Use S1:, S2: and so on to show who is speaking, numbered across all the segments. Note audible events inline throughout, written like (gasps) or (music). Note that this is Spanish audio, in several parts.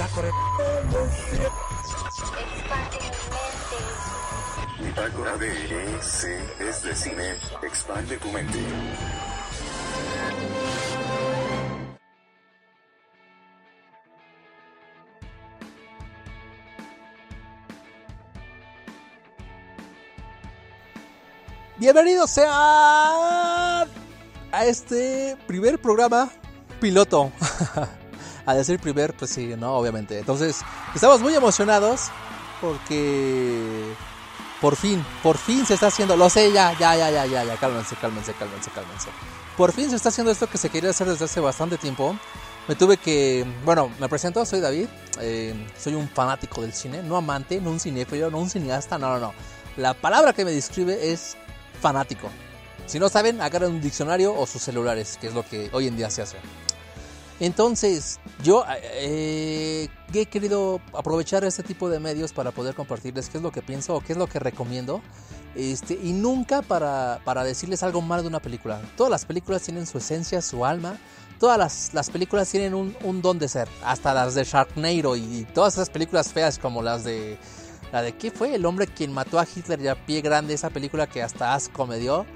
S1: Bitácora
S2: Bitácora de C es de cine. Expande tu mente.
S1: Bienvenidos sean a este primer programa piloto. (laughs) a decir primer, pues sí, no, obviamente. Entonces, estamos muy emocionados porque por fin, por fin se está haciendo, lo sé, ya, ya, ya, ya, ya, ya, cálmense, cálmense, cálmense, cálmense. Por fin se está haciendo esto que se quería hacer desde hace bastante tiempo. Me tuve que, bueno, me presento, soy David, eh, soy un fanático del cine, no amante, no un cinéfilo, no un cineasta, no, no, no. La palabra que me describe es fanático. Si no saben, agarren un diccionario o sus celulares, que es lo que hoy en día se hace. Entonces, yo eh, he querido aprovechar este tipo de medios para poder compartirles qué es lo que pienso o qué es lo que recomiendo. Este, y nunca para, para decirles algo malo de una película. Todas las películas tienen su esencia, su alma. Todas las, las películas tienen un, un, don de ser. Hasta las de Sharknado y, y todas esas películas feas como las de... La de ¿qué fue? El hombre quien mató a Hitler y a pie grande. Esa película que hasta asco me dio.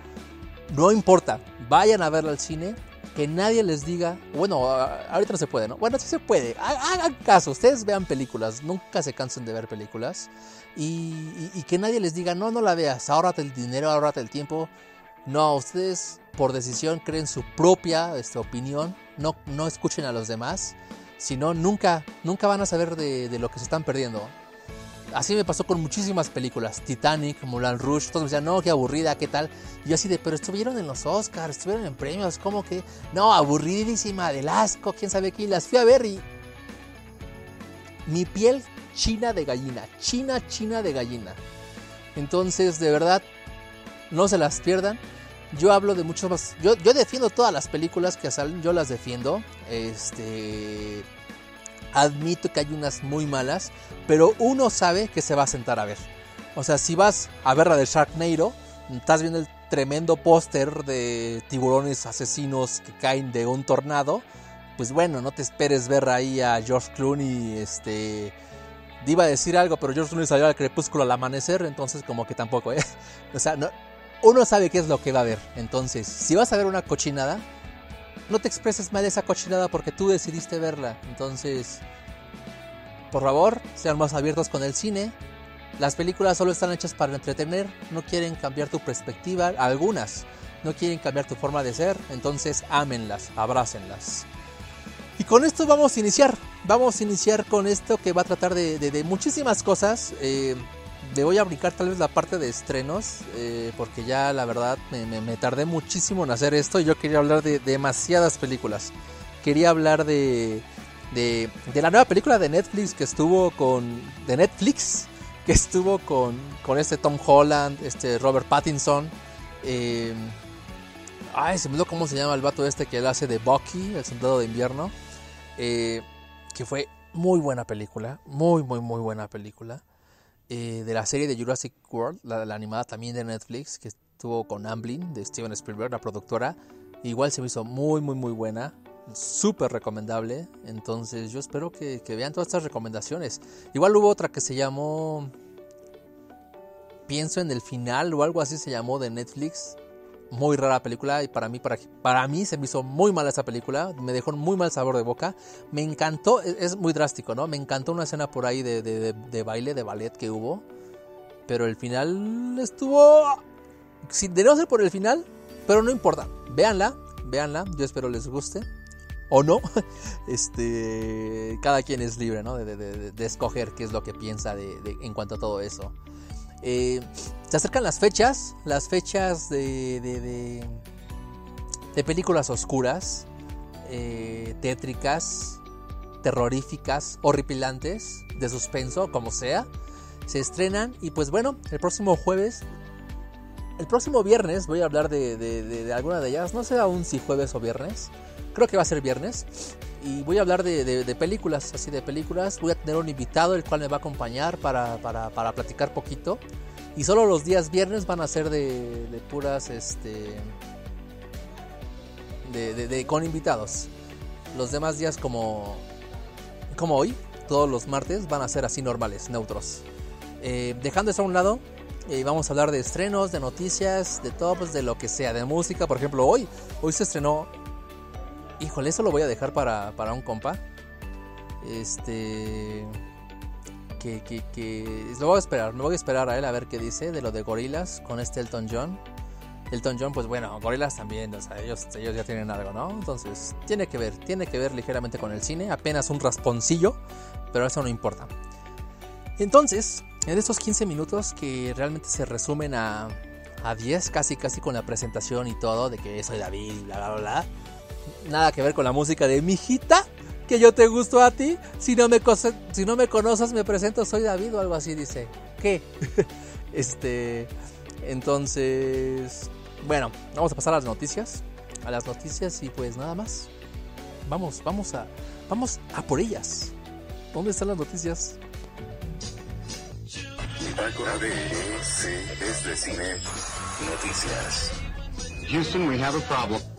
S1: No importa. Vayan a verla al cine que nadie les diga, bueno, ahorita no se puede, ¿no? Bueno, sí se puede, hagan caso, ustedes vean películas, nunca se cansen de ver películas y, que nadie les diga, no, no la veas, ahórrate el dinero, ahórrate el tiempo. No, ustedes por decisión creen su propia este, opinión, no, no escuchen a los demás, sino nunca, nunca van a saber de lo que se están perdiendo. Así me pasó con muchísimas películas. Titanic, Moulin Rouge. Todos me decían, no, qué aburrida, qué tal. Y yo así de, pero estuvieron en los Oscars, estuvieron en premios. ¿Cómo que? No, aburridísima, del asco, quién sabe qué. Y las fui a ver y. Mi piel china de gallina. China, china de gallina. Entonces, de verdad, no se las pierdan. Yo hablo de muchos más. Yo, yo defiendo todas las películas que salen, yo las defiendo. Este admito que hay unas muy malas, pero uno sabe que se va a sentar a ver. O sea, si vas a ver la de Sharknado, estás viendo el tremendo póster de tiburones asesinos que caen de un tornado, pues bueno, no te esperes ver ahí a George Clooney, este... Iba a decir algo, pero George Clooney salió al crepúsculo al amanecer, entonces como que tampoco, ¿eh? (laughs) O sea, no, uno sabe qué es lo que va a ver. Entonces, si vas a ver una cochinada, no te expreses mal esa cochinada porque tú decidiste verla. Entonces, por favor, sean más abiertos con el cine. Las películas solo están hechas para entretener, no quieren cambiar tu perspectiva, algunas no quieren cambiar tu forma de ser, entonces ámenlas, abrácenlas. Y con esto vamos a iniciar, vamos a iniciar con esto que va a tratar de, de, de muchísimas cosas. Eh, le voy a brincar tal vez la parte de estrenos, eh, porque ya la verdad me, me, me, tardé muchísimo en hacer esto y yo quería hablar de, de demasiadas películas. Quería hablar de, de, de, la nueva película de Netflix que estuvo con... de Netflix, que estuvo con, con este Tom Holland, este Robert Pattinson. Eh, ay, se me olvidó cómo se llama el vato este que él hace de Bucky, el soldado de invierno. Eh, que fue muy buena película, muy, muy, muy buena película eh, de la serie de Jurassic World, la, animada también de Netflix, que estuvo con Amblin de Steven Spielberg, la productora. Igual se me hizo muy, muy, muy buena. Súper recomendable. Entonces yo espero que, vean todas estas recomendaciones. Igual hubo otra que se llamó... Pienso en el final o algo así se llamó de Netflix. Muy rara película y para mí, para, para mí se me hizo muy mala esa película. Me dejó muy mal sabor de boca. Me encantó, es, es muy drástico, ¿no? Me encantó una escena por ahí de, de, de, de baile, de ballet que hubo. Pero el final estuvo... Sin, de no ser por el final, pero no importa. Véanla, véanla. Yo espero les guste. O no. (laughs) Este. Cada quien es libre, ¿no? De, de, de escoger qué es lo que piensa en cuanto a todo eso. Eh, se acercan las fechas. Las fechas de. de, de películas oscuras. Eh, tétricas. Terroríficas. Horripilantes. De suspenso, como sea. Se estrenan. Y pues bueno, el próximo jueves el próximo viernes voy a hablar de, de, de, de, alguna de ellas. No sé aún si jueves o viernes. Creo que va a ser viernes. Y voy a hablar de, películas, así de películas. Voy a tener un invitado el cual me va a acompañar para, para, para platicar poquito. Y solo los días viernes van a ser de, puras, este... De, con invitados. Los demás días como... Como hoy. todos los martes van a ser así normales, neutros. Eh, dejando eso a un lado, eh, vamos a hablar de estrenos, de noticias, de todo, pues de lo que sea, de música. Por ejemplo, hoy, hoy se estrenó. Híjole, eso lo voy a dejar para, para un compa. Este. Que, que, que. Lo voy a esperar, me voy a esperar a él a ver qué dice de lo de Gorilas con este Elton John. Elton John, pues bueno, Gorilas también, o sea, ellos, ellos ya tienen algo, ¿no? Entonces, tiene que ver, tiene que ver ligeramente con el cine, apenas un rasponcillo, pero eso no importa. Entonces, en estos 15 minutos que realmente se resumen a, a 10, casi casi con la presentación y todo, de que soy David bla, bla, bla, bla. Nada que ver con la música de mi hijita, que yo te gusto a ti. Si no me, si no me conoces, me presento, soy David o algo así, dice. ¿Qué? (laughs) este. Entonces. Bueno, vamos a pasar a las noticias. A las noticias y pues nada más. Vamos, vamos a. Vamos a por ellas. ¿Dónde están las noticias?
S2: Es de cine. Noticias.
S3: Houston, we have a problem.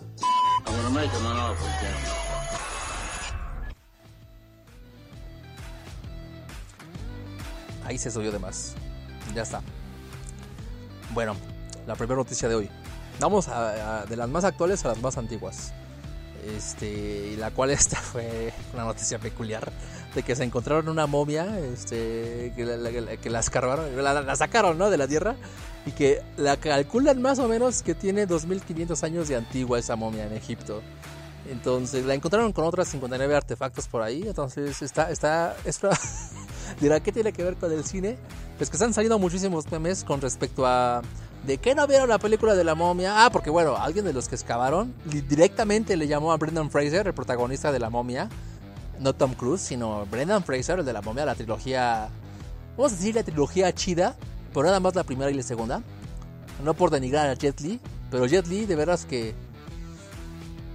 S1: Ahí se subió de más. Ya está. Bueno, la primera noticia de hoy. Vamos a- de las más actuales a las más antiguas. Este, la cual esta (laughs) fue una noticia peculiar de que se encontraron una momia, este, que la, la- que la escarbaron, la, sacaron, ¿no? De la tierra y que la calculan más o menos que tiene 2500 años de antigua esa momia en Egipto. Entonces la encontraron con otras 59 artefactos por ahí. Entonces está, está (laughs) dirá qué tiene que ver con el cine. Pues que están saliendo muchísimos memes con respecto a de qué no vieron la película de la momia. Ah, porque bueno, alguien de los que excavaron directamente le llamó a Brendan Fraser, el protagonista de la momia, no Tom Cruise, sino Brendan Fraser, el de la momia, la trilogía, vamos a decir la trilogía chida, pero nada más la primera y la segunda. No por denigrar a Jet Li, pero Jet Li de veras que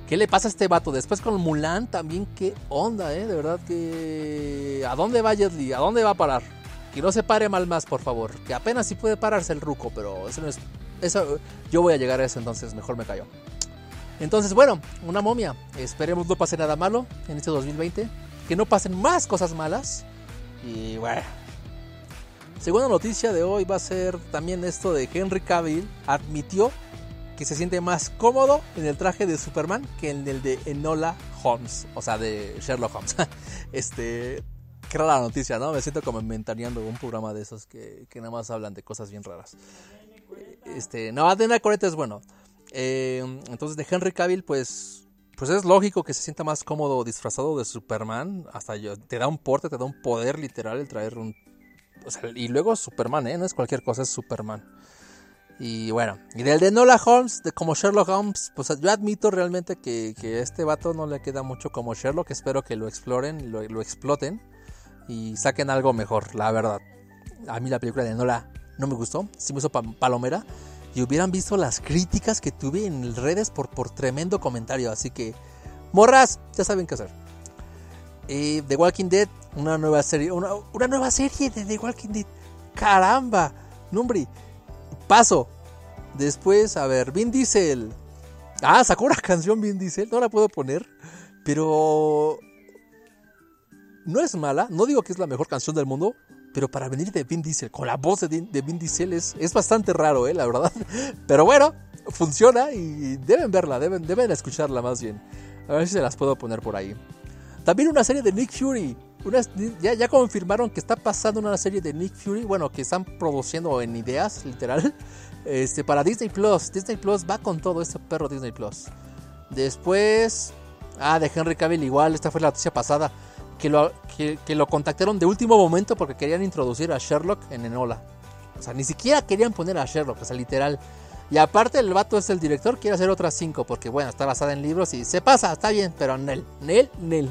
S1: ¿Qué le pasa a este vato? Después con Mulan también, qué onda, ¿eh? De verdad que... ¿A dónde va Jet Li? ¿A dónde va a parar? Que no se pare mal más, por favor. Que apenas sí puede pararse el ruco, pero eso no es... Eso, yo voy a llegar a eso, entonces mejor me callo. Entonces, bueno, una momia. Esperemos no pase nada malo en este 2020. Que no pasen más cosas malas. Y bueno. Segunda noticia de hoy va a ser también esto de Henry Cavill admitió que se siente más cómodo en el traje de Superman que en el de Enola Holmes, o sea, de Sherlock Holmes. (laughs) este, qué rara noticia, ¿no? Me siento como inventaneando un programa de esos que, que nada más hablan de cosas bien raras. Este, no, Adena Coreta es bueno. Eh, entonces, de Henry Cavill, pues, pues es lógico que se sienta más cómodo disfrazado de Superman. Hasta yo, te da un porte, te da un poder literal el traer un. y luego Superman, ¿eh? No es cualquier cosa, es Superman. Y bueno, y del de Nola Holmes, de como Sherlock Holmes, pues yo admito realmente que, que este vato no le queda mucho como Sherlock. Espero que lo exploren, lo, lo exploten y saquen algo mejor, la verdad. A mí la película de Nola no me gustó, sí me hizo pa- palomera. Y hubieran visto las críticas que tuve en redes por, por tremendo comentario. Así que, morras, ya saben qué hacer. Eh, The Walking Dead, una nueva serie, una, una nueva serie de The Walking Dead. Caramba, nombre. Paso. Después, a ver, Vin Diesel. Ah, sacó una canción Vin Diesel, no la puedo poner, pero no es mala, no digo que es la mejor canción del mundo, pero para venir de Vin Diesel, con la voz de, de Vin Diesel es, es bastante raro, eh, la verdad. (laughs) Pero bueno, funciona y deben verla, deben, deben escucharla más bien. A ver si se las puedo poner por ahí. También una serie de Nick Fury. Ya, ya confirmaron que está pasando una serie de Nick Fury, bueno, que están produciendo en ideas, literal, (laughs) este, para Disney Plus. Disney Plus va con todo este perro Disney Plus. Después, ah, de Henry Cavill igual, esta fue la noticia pasada, que lo, que, que lo contactaron de último momento porque querían introducir a Sherlock en Enola. O sea, ni siquiera querían poner a Sherlock, o sea, literal. Y aparte el vato es el director, quiere hacer otras cinco, porque bueno, está basada en libros y se pasa, está bien, pero Nel, Nel, Nel.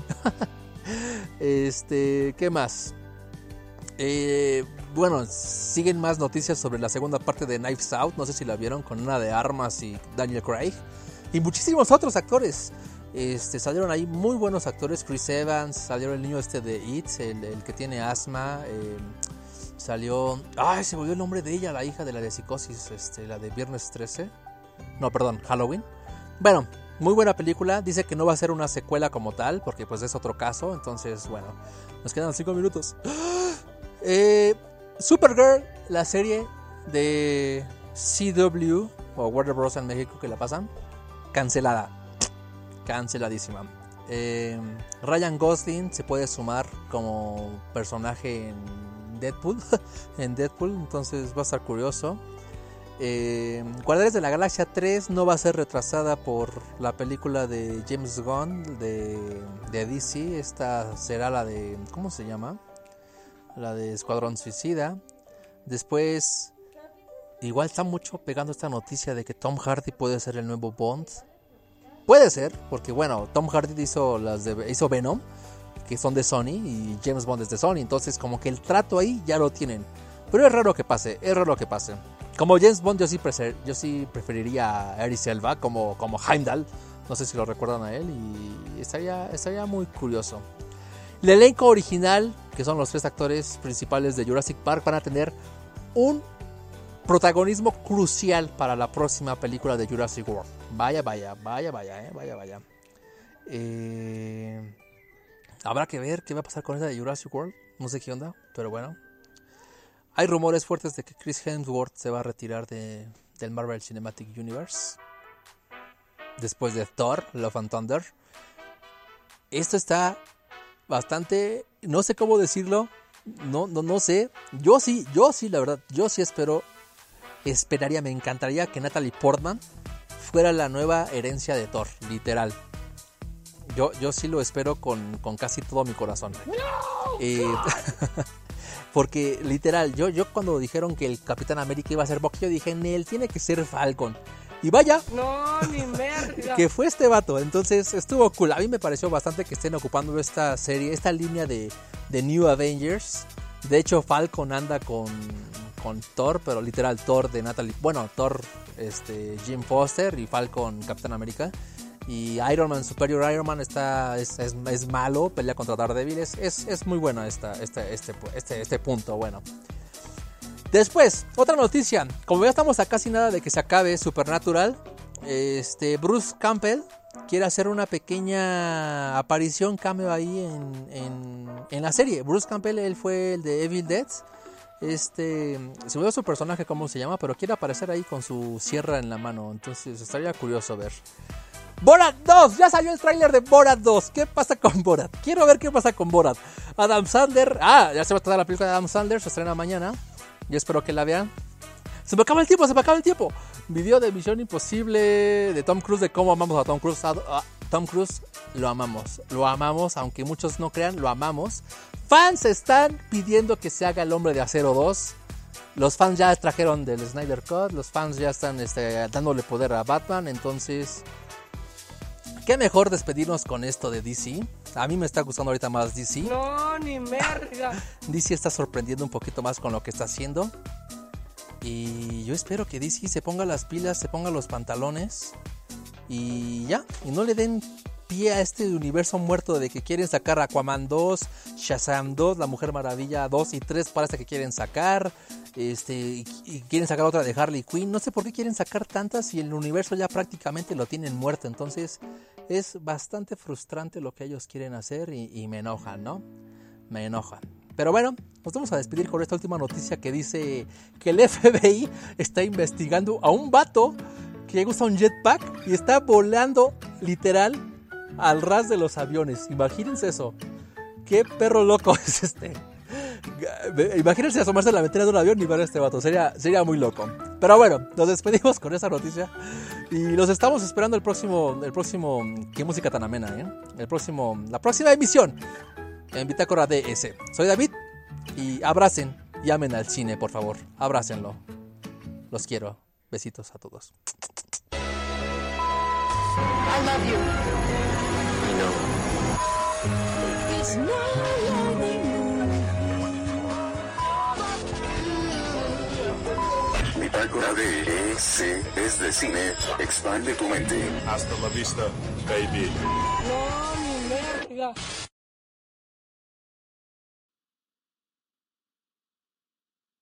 S1: (laughs) este, ¿qué más? Eh, bueno, siguen más noticias sobre la segunda parte de Knives Out, no sé si la vieron, con una de armas y Daniel Craig. Y muchísimos otros actores. Este, salieron ahí muy buenos actores, Chris Evans, salió el niño este de It, el, el que tiene asma. eh, salió... Ay, se volvió el nombre de ella, la hija de la de psicosis, este, la de Viernes 13. No, perdón, Halloween. Bueno, Muy buena película. Dice que no va a ser una secuela como tal, porque pues es otro caso. Entonces, bueno, nos quedan 5 minutos. (gasps) Eh, Supergirl, la serie de CW o Warner Bros. en México que la pasan, cancelada. Canceladísima. Eh, Ryan Gosling se puede sumar como personaje en Deadpool. (laughs) en Deadpool, entonces va a estar curioso. Eh, de la Galaxia 3 no va a ser retrasada por la película de James Gunn de, de DC. Esta será la de. ¿Cómo se llama? La de Escuadrón Suicida. Después. Igual está mucho pegando esta noticia de que Tom Hardy puede ser el nuevo Bond. Puede ser, porque bueno, Tom Hardy hizo las hizo Venom, que son de Sony, y James Bond es de Sony. Entonces, como que el trato ahí ya lo tienen. Pero es raro que pase, es raro que pase. Como James Bond, yo sí, prefer, yo sí preferiría a Eris Elba como, como Heimdall. No sé si lo recuerdan a él. Y estaría, estaría muy curioso. El elenco original, que son los tres actores principales de Jurassic Park, van a tener un protagonismo crucial para la próxima película de Jurassic World. Vaya, vaya, vaya, vaya, eh, vaya, vaya. Eh, habrá que ver qué va a pasar con esa de Jurassic World. No sé qué onda, pero bueno. Hay rumores fuertes de que Chris Hemsworth se va a retirar de, del Marvel Cinematic Universe. Después de Thor, Love and Thunder. Esto está bastante. No sé cómo decirlo. No, no, no sé. Yo sí, yo sí, la verdad. Yo sí espero. Esperaría, me encantaría que Natalie Portman fuera la nueva herencia de Thor, literal. Yo, yo sí lo espero con, con casi todo mi corazón. Eh, (laughs) porque literal, yo, yo cuando dijeron que el Capitán América iba a ser Bucky, yo dije, él tiene que ser Falcon. Y vaya,
S4: No, ni (laughs) merda.
S1: que fue este vato. Entonces estuvo cool. A mí me pareció bastante que estén ocupando esta serie, esta línea de, de New Avengers. De hecho, Falcon anda con, con Thor, pero literal Thor de Natalie. Bueno, Thor, este, Jim Foster y Falcon, Capitán América. Y Iron Man, Superior Iron Man, está, es, es- malo, pelea contra Daredevil. Es, es, es muy bueno esta, este, este, este, este punto. Bueno. Después, otra noticia. Como ya estamos a casi nada de que se acabe Supernatural, este Bruce Campbell quiere hacer una pequeña aparición, cameo ahí en, en, en la serie. Bruce Campbell, él fue el de Evil Dead. Este, se me olvidó su personaje, cómo se llama, pero quiere aparecer ahí con su sierra en la mano. Entonces estaría curioso ver. Borat 2, ya salió el tráiler de Borat 2. ¿Qué pasa con Borat? Quiero ver qué pasa con Borat. Adam Sandler, ah, ya se va a tratar la película de Adam Sandler, se estrena mañana. Yo espero que la vean. Se me acaba el tiempo, se me acaba el tiempo. Video de Misión Imposible de Tom Cruise, de cómo amamos a Tom Cruise. Tom Cruise lo amamos, lo amamos, aunque muchos no crean, lo amamos. Fans están pidiendo que se haga el hombre de acero 2. Los fans ya trajeron del Snyder Cut, los fans ya están este, dándole poder a Batman, entonces... ¿Qué mejor despedirnos con esto de DC? A mí me está gustando ahorita más DC.
S4: No, ni merda. (laughs)
S1: DC está sorprendiendo un poquito más con lo que está haciendo. Y yo espero que DC se ponga las pilas, se ponga los pantalones. Y ya, y no le den pie a este universo muerto de que quieren sacar Aquaman 2, Shazam 2, La Mujer Maravilla 2 y 3 parece que quieren sacar. Este, y, quieren sacar otra de Harley Quinn. No sé por qué quieren sacar tantas y el universo ya prácticamente lo tienen muerto. Entonces es bastante frustrante lo que ellos quieren hacer y, y me enojan, ¿no? Me enojan. Pero bueno, nos vamos a despedir con esta última noticia que dice que el (laughs) FBI está investigando a un vato que usa un jetpack y está volando literal al ras de los aviones. Imagínense eso. Qué perro loco (laughs) es este. Imagínense asomarse a la ventana de un avión y ver a este vato. Sería, sería muy loco. Pero bueno, nos despedimos con esa noticia. Y los estamos esperando el próximo. El próximo. Qué música tan amena, ¿eh? El próximo. La próxima emisión. En Bitácora DS. Soy David. Y abracen y amen al cine, por favor. Abrácenlo. Los quiero. Besitos a todos.
S4: I love you.
S3: I know.
S2: Bitácora de EC es de cine. Expande tu mente.
S5: Hasta la vista, baby.
S4: No, ni merda.